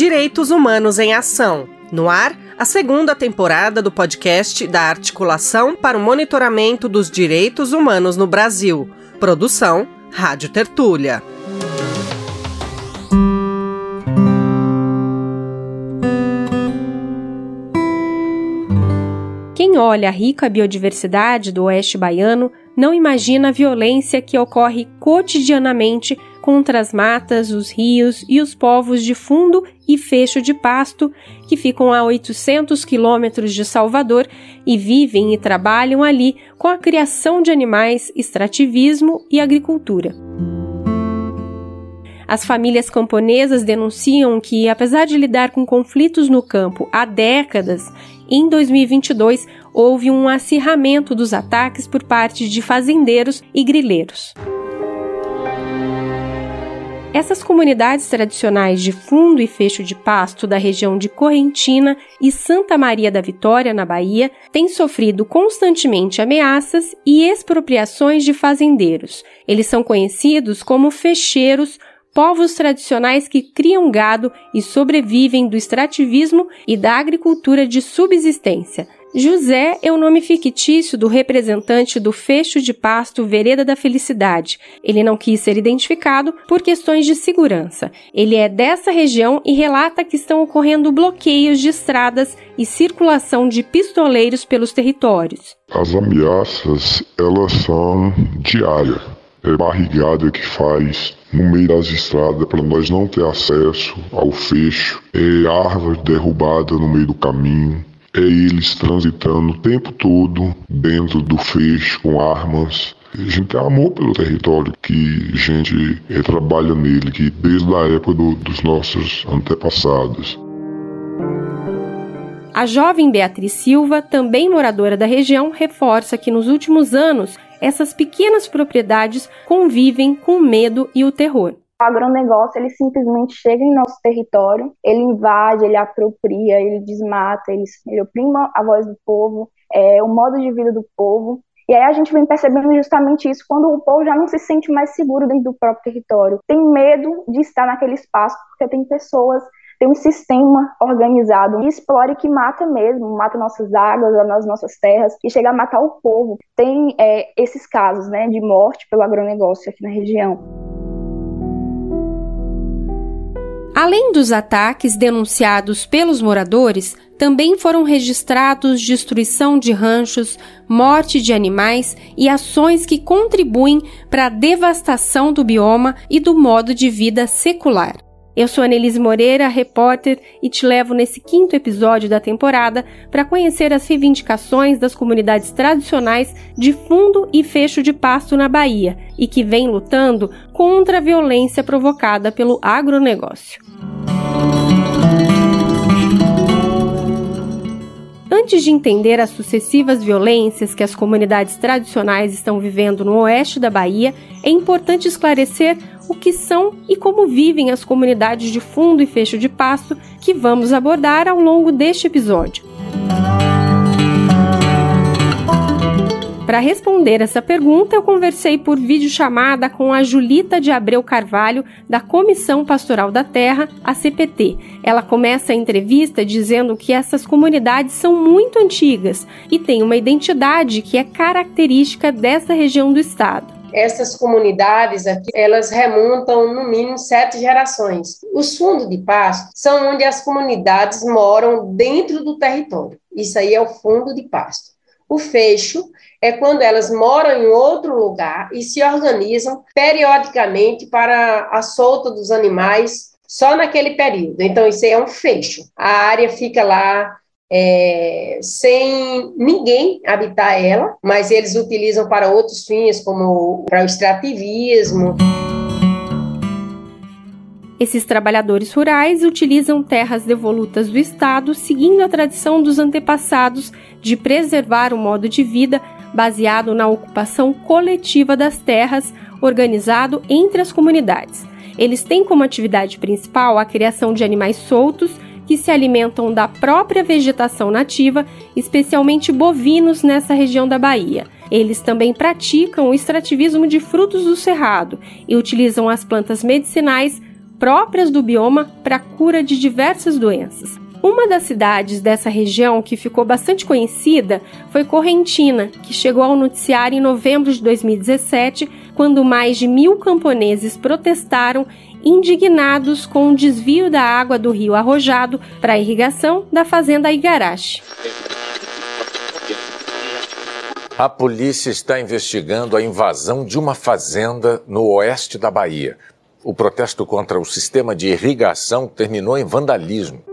Direitos Humanos em Ação. No ar, a segunda temporada do podcast da Articulação para o Monitoramento dos Direitos Humanos no Brasil. Produção Rádio Tertúlia. Quem olha a rica biodiversidade do oeste baiano não imagina a violência que ocorre cotidianamente contra as matas, os rios e os povos de fundo e fecho de pasto que ficam a 800 quilômetros de Salvador e vivem e trabalham ali com a criação de animais, extrativismo e agricultura. As famílias camponesas denunciam que, apesar de lidar com conflitos no campo há décadas, em 2022 houve um acirramento dos ataques por parte de fazendeiros e grileiros. Essas comunidades tradicionais de fundo e fecho de pasto da região de Correntina e Santa Maria da Vitória, na Bahia, têm sofrido constantemente ameaças e expropriações de fazendeiros. Eles são conhecidos como fecheiros, povos tradicionais que criam gado e sobrevivem do extrativismo e da agricultura de subsistência. José é o nome fictício do representante do fecho de pasto Vereda da Felicidade. Ele não quis ser identificado por questões de segurança. Ele é dessa região e relata que estão ocorrendo bloqueios de estradas e circulação de pistoleiros pelos territórios. As ameaças, elas são diárias. É barrigada que faz no meio das estradas para nós não ter acesso ao fecho, é árvore derrubada no meio do caminho, é eles transitando o tempo todo dentro do fecho com armas. A gente tem amor pelo território, que a gente trabalha nele, que desde a época do, dos nossos antepassados. A jovem Beatriz Silva, também moradora da região, reforça que nos últimos anos essas pequenas propriedades convivem com o medo e o terror. O agronegócio, ele simplesmente chega em nosso território, ele invade, ele apropria, ele desmata, ele, ele oprima a voz do povo, é, o modo de vida do povo. E aí a gente vem percebendo justamente isso quando o povo já não se sente mais seguro dentro do próprio território. Tem medo de estar naquele espaço porque tem pessoas tem um sistema organizado que explora e que mata mesmo, mata nossas águas, as nossas terras e chega a matar o povo. Tem é, esses casos né, de morte pelo agronegócio aqui na região. Além dos ataques denunciados pelos moradores, também foram registrados destruição de ranchos, morte de animais e ações que contribuem para a devastação do bioma e do modo de vida secular. Eu sou Annelise Moreira, repórter, e te levo nesse quinto episódio da temporada para conhecer as reivindicações das comunidades tradicionais de fundo e fecho de pasto na Bahia e que vem lutando contra a violência provocada pelo agronegócio. Antes de entender as sucessivas violências que as comunidades tradicionais estão vivendo no oeste da Bahia, é importante esclarecer o que são e como vivem as comunidades de fundo e fecho de pasto que vamos abordar ao longo deste episódio. Para responder essa pergunta, eu conversei por videochamada com a Julita de Abreu Carvalho, da Comissão Pastoral da Terra, a CPT. Ela começa a entrevista dizendo que essas comunidades são muito antigas e têm uma identidade que é característica dessa região do estado essas comunidades aqui, elas remontam no mínimo sete gerações. Os fundos de pasto são onde as comunidades moram dentro do território. Isso aí é o fundo de pasto. O fecho é quando elas moram em outro lugar e se organizam periodicamente para a solta dos animais só naquele período. Então, isso é um fecho. A área fica lá é, sem ninguém habitar ela, mas eles utilizam para outros fins, como para o extrativismo. Esses trabalhadores rurais utilizam terras devolutas do Estado, seguindo a tradição dos antepassados de preservar o modo de vida baseado na ocupação coletiva das terras, organizado entre as comunidades. Eles têm como atividade principal a criação de animais soltos que se alimentam da própria vegetação nativa, especialmente bovinos nessa região da Bahia. Eles também praticam o extrativismo de frutos do cerrado e utilizam as plantas medicinais próprias do bioma para a cura de diversas doenças. Uma das cidades dessa região que ficou bastante conhecida foi Correntina, que chegou ao noticiário em novembro de 2017, quando mais de mil camponeses protestaram indignados com o desvio da água do rio Arrojado para a irrigação da fazenda Igarashi. A polícia está investigando a invasão de uma fazenda no oeste da Bahia. O protesto contra o sistema de irrigação terminou em vandalismo.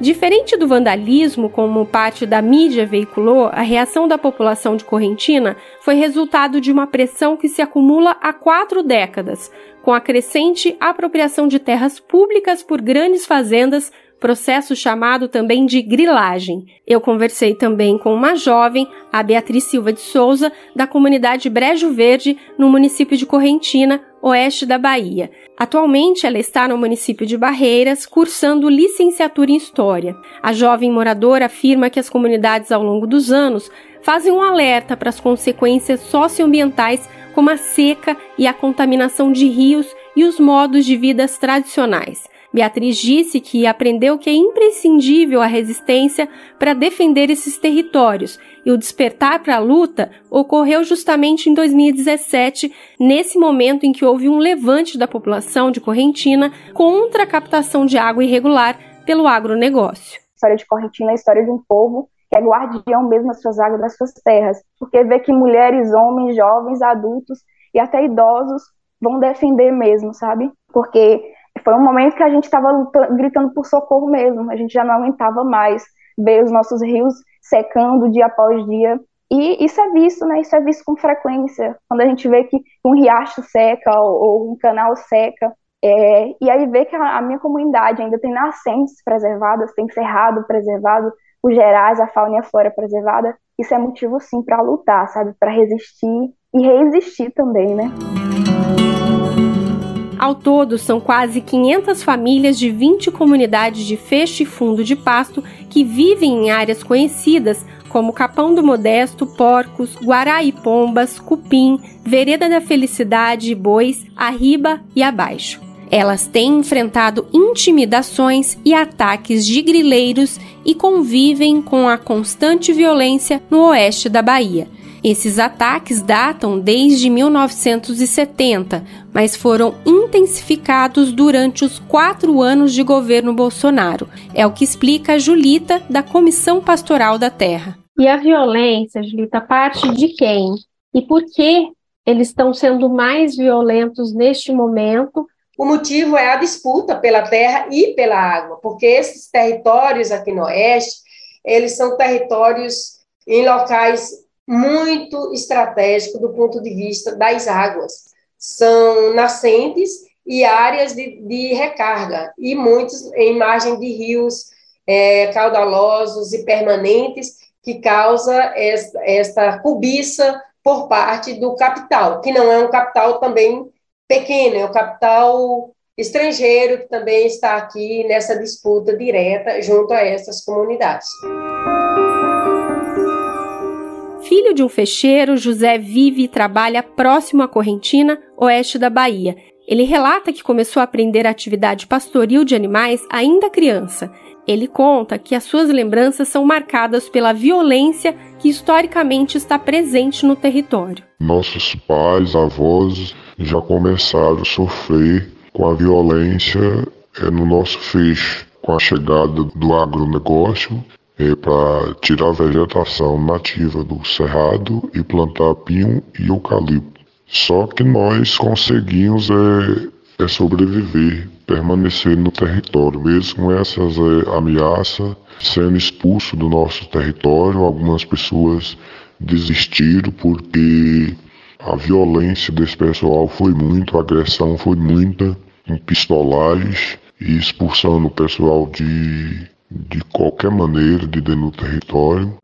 Diferente do vandalismo, como parte da mídia veiculou, a reação da população de Correntina foi resultado de uma pressão que se acumula há quatro décadas, com a crescente apropriação de terras públicas por grandes fazendas processo chamado também de grilagem. Eu conversei também com uma jovem, a Beatriz Silva de Souza, da comunidade Brejo Verde, no município de Correntina, oeste da Bahia. Atualmente, ela está no município de Barreiras, cursando licenciatura em História. A jovem moradora afirma que as comunidades, ao longo dos anos, fazem um alerta para as consequências socioambientais, como a seca e a contaminação de rios e os modos de vida tradicionais. Beatriz disse que aprendeu que é imprescindível a resistência para defender esses territórios e o despertar para a luta ocorreu justamente em 2017, nesse momento em que houve um levante da população de Correntina contra a captação de água irregular pelo agronegócio. A história de Correntina é a história de um povo que é guardião mesmo das suas águas, das suas terras, porque vê que mulheres, homens, jovens, adultos e até idosos vão defender mesmo, sabe? Porque foi um momento que a gente estava gritando por socorro mesmo, a gente já não aguentava mais ver os nossos rios secando dia após dia. E isso é visto, né? Isso é visto com frequência. Quando a gente vê que um riacho seca ou, ou um canal seca, é, e aí vê que a, a, minha comunidade ainda tem nascentes preservadas, tem cerrado preservado, os gerais, a fauna e a flora preservada, isso é motivo sim para lutar, sabe? Para resistir e resistir também, né? Ao todo, são quase 500 famílias de 20 comunidades de fecho e fundo de pasto que vivem em áreas conhecidas como Capão do Modesto, Porcos, Guará e Pombas, Cupim, Vereda da Felicidade, Bois, Arriba e Abaixo. Elas têm enfrentado intimidações e ataques de grileiros e convivem com a constante violência no oeste da Bahia esses ataques datam desde 1970, mas foram intensificados durante os quatro anos de governo Bolsonaro. É o que explica a Julita, da Comissão Pastoral da Terra. E a violência, Julita, parte de quem? E por que eles estão sendo mais violentos neste momento? O motivo é a disputa pela terra e pela água, porque esses territórios aqui no oeste, eles são territórios em locais muito estratégico do ponto de vista das águas. São nascentes e áreas de, de recarga, e muitos em margem de rios é, caudalosos e permanentes, que causa esta, esta cobiça por parte do capital, que não é um capital também pequeno, é um capital estrangeiro que também está aqui nessa disputa direta junto a essas comunidades. Filho de um fecheiro, José vive e trabalha próximo à Correntina, oeste da Bahia. Ele relata que começou a aprender a atividade pastoril de animais ainda criança. Ele conta que as suas lembranças são marcadas pela violência que historicamente está presente no território. Nossos pais, avós já começaram a sofrer com a violência é, no nosso fecho, com a chegada do agronegócio é, para tirar a vegetação nativa do cerrado e plantar pinho e eucalipto. Só que nós conseguimos é, é sobreviver, permanecer no território, mesmo com essas é, ameaças, sendo expulso do nosso território. Algumas pessoas desistiram porque a violência desse pessoal foi muito, a agressão foi muita, em pistolagens e expulsando o pessoal de de qualquer maneira de dentro do território.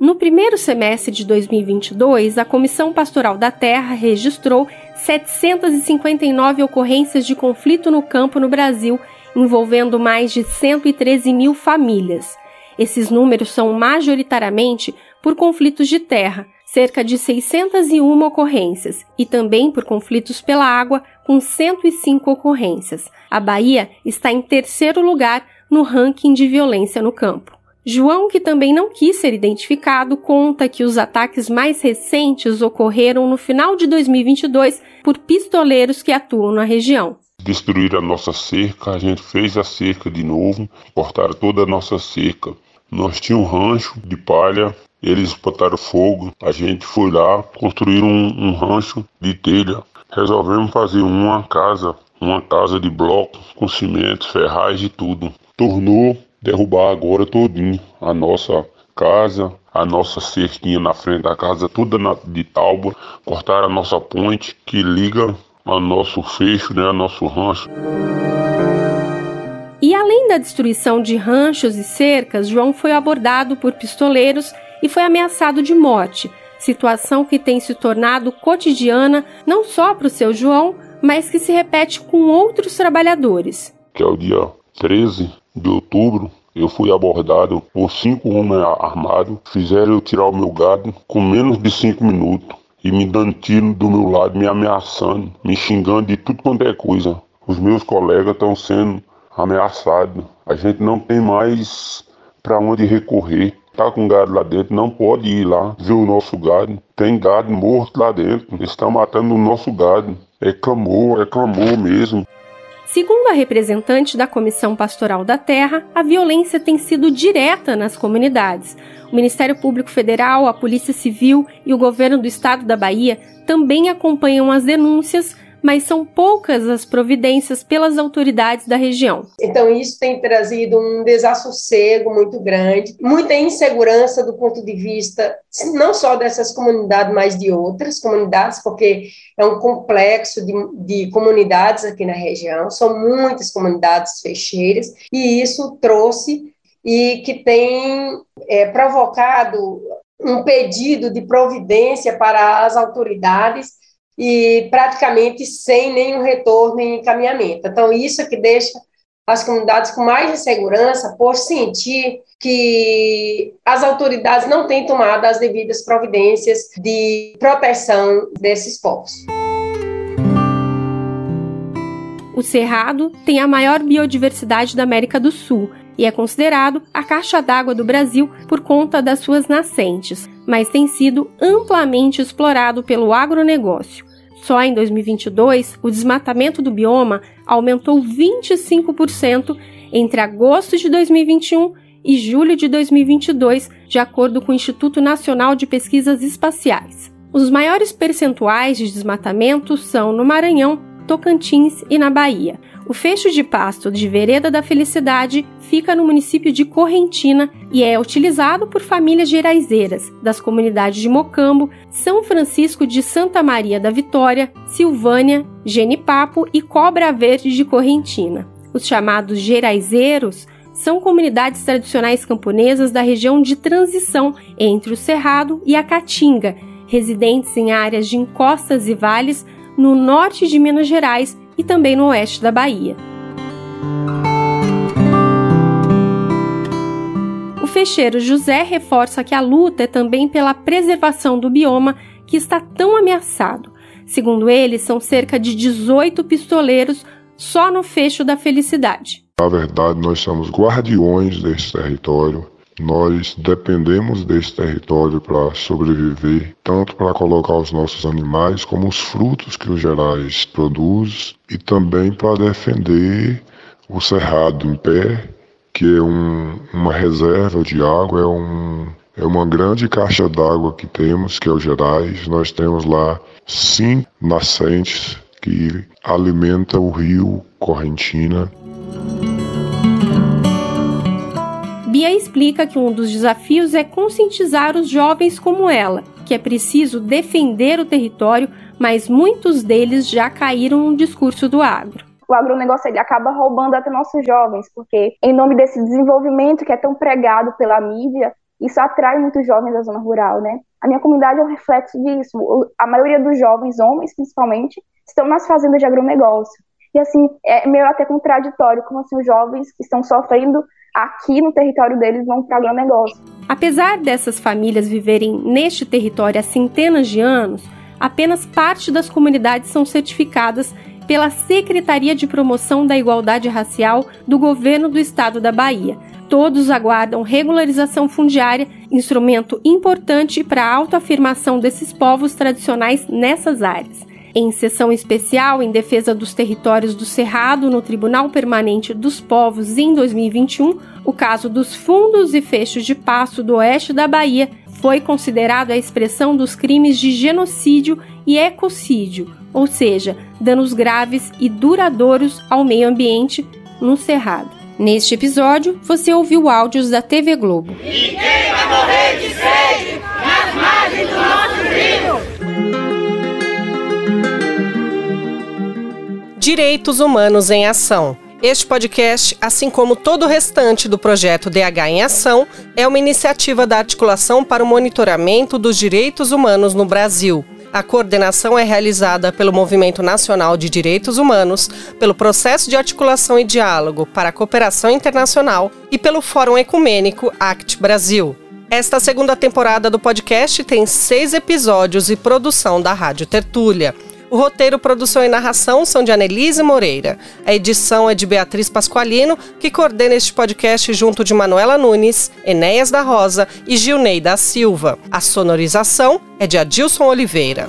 No primeiro semestre de 2022, a Comissão Pastoral da Terra registrou 759 ocorrências de conflito no campo no Brasil, envolvendo mais de 113 mil famílias. Esses números são majoritariamente por conflitos de terra, cerca de 601 ocorrências, e também por conflitos pela água, com 105 ocorrências. A Bahia está em terceiro lugar no ranking de violência no campo. João, que também não quis ser identificado, conta que os ataques mais recentes ocorreram no final de 2022 por pistoleiros que atuam na região. Destruíram a nossa cerca, a gente fez a cerca de novo, cortaram toda a nossa cerca. Nós tínhamos um rancho de palha, eles botaram fogo, a gente foi lá, construíram um, um rancho de telha. Resolvemos fazer uma casa, uma casa de blocos com cimento, ferrais e tudo. Tornou derrubar agora todinho a nossa casa, a nossa cerquinha na frente da casa, toda na, de tábua, cortaram a nossa ponte que liga ao nosso fecho, né, ao nosso rancho. E além da destruição de ranchos e cercas, João foi abordado por pistoleiros e foi ameaçado de morte, situação que tem se tornado cotidiana não só para o seu João, mas que se repete com outros trabalhadores. Que é o dia 13 de outubro, eu fui abordado por cinco homens armados, fizeram eu tirar o meu gado com menos de cinco minutos e me dando tiro do meu lado, me ameaçando, me xingando de tudo quanto é coisa. Os meus colegas estão sendo ameaçados. A gente não tem mais para onde recorrer. Tá com gado lá dentro, não pode ir lá ver o nosso gado. Tem gado morto lá dentro. Estão matando o nosso gado. É clamor, é clamor mesmo. Segundo a representante da Comissão Pastoral da Terra, a violência tem sido direta nas comunidades. O Ministério Público Federal, a Polícia Civil e o governo do estado da Bahia também acompanham as denúncias mas são poucas as providências pelas autoridades da região. Então, isso tem trazido um desassossego muito grande, muita insegurança do ponto de vista não só dessas comunidades, mas de outras comunidades, porque é um complexo de, de comunidades aqui na região, são muitas comunidades fecheiras, e isso trouxe e que tem é, provocado um pedido de providência para as autoridades e praticamente sem nenhum retorno e encaminhamento. Então, isso é que deixa as comunidades com mais insegurança por sentir que as autoridades não têm tomado as devidas providências de proteção desses povos. O Cerrado tem a maior biodiversidade da América do Sul e é considerado a caixa d'água do Brasil por conta das suas nascentes, mas tem sido amplamente explorado pelo agronegócio. Só em 2022, o desmatamento do bioma aumentou 25% entre agosto de 2021 e julho de 2022, de acordo com o Instituto Nacional de Pesquisas Espaciais. Os maiores percentuais de desmatamento são no Maranhão, Tocantins e na Bahia. O fecho de pasto de Vereda da Felicidade fica no município de Correntina e é utilizado por famílias geraizeiras das comunidades de Mocambo, São Francisco de Santa Maria da Vitória, Silvânia, Genipapo e Cobra Verde de Correntina. Os chamados geraizeiros são comunidades tradicionais camponesas da região de transição entre o Cerrado e a Caatinga, residentes em áreas de encostas e vales no norte de Minas Gerais e também no oeste da Bahia. O fecheiro José reforça que a luta é também pela preservação do bioma que está tão ameaçado. Segundo ele, são cerca de 18 pistoleiros só no fecho da felicidade. Na verdade, nós somos guardiões desse território nós dependemos desse território para sobreviver, tanto para colocar os nossos animais, como os frutos que os gerais produzem, e também para defender o cerrado em pé, que é um, uma reserva de água, é, um, é uma grande caixa d'água que temos, que é o Gerais. Nós temos lá cinco nascentes que alimentam o rio Correntina. Bia explica que um dos desafios é conscientizar os jovens como ela, que é preciso defender o território, mas muitos deles já caíram no discurso do agro o agronegócio ele acaba roubando até nossos jovens, porque em nome desse desenvolvimento que é tão pregado pela mídia, isso atrai muitos jovens da zona rural, né? A minha comunidade é um reflexo disso. A maioria dos jovens, homens principalmente, estão nas fazendas de agronegócio. E assim, é meio até contraditório como assim os jovens que estão sofrendo aqui no território deles vão para o agronegócio. Apesar dessas famílias viverem neste território há centenas de anos, apenas parte das comunidades são certificadas pela Secretaria de Promoção da Igualdade Racial do Governo do Estado da Bahia. Todos aguardam regularização fundiária, instrumento importante para a autoafirmação desses povos tradicionais nessas áreas. Em sessão especial em defesa dos territórios do Cerrado no Tribunal Permanente dos Povos em 2021, o caso dos fundos e fechos de pasto do oeste da Bahia foi considerado a expressão dos crimes de genocídio e ecocídio, ou seja, danos graves e duradouros ao meio ambiente no Cerrado. Neste episódio, você ouviu áudios da TV Globo. Ninguém vai morrer de sede Direitos Humanos em Ação. Este podcast, assim como todo o restante do projeto DH em Ação, é uma iniciativa da Articulação para o Monitoramento dos Direitos Humanos no Brasil. A coordenação é realizada pelo Movimento Nacional de Direitos Humanos, pelo Processo de Articulação e Diálogo para a Cooperação Internacional e pelo Fórum Ecumênico ACT Brasil. Esta segunda temporada do podcast tem seis episódios e produção da Rádio Tertúlia. O roteiro, produção e narração são de Anelise Moreira. A edição é de Beatriz Pasqualino, que coordena este podcast junto de Manuela Nunes, Enéas da Rosa e Gilney da Silva. A sonorização é de Adilson Oliveira.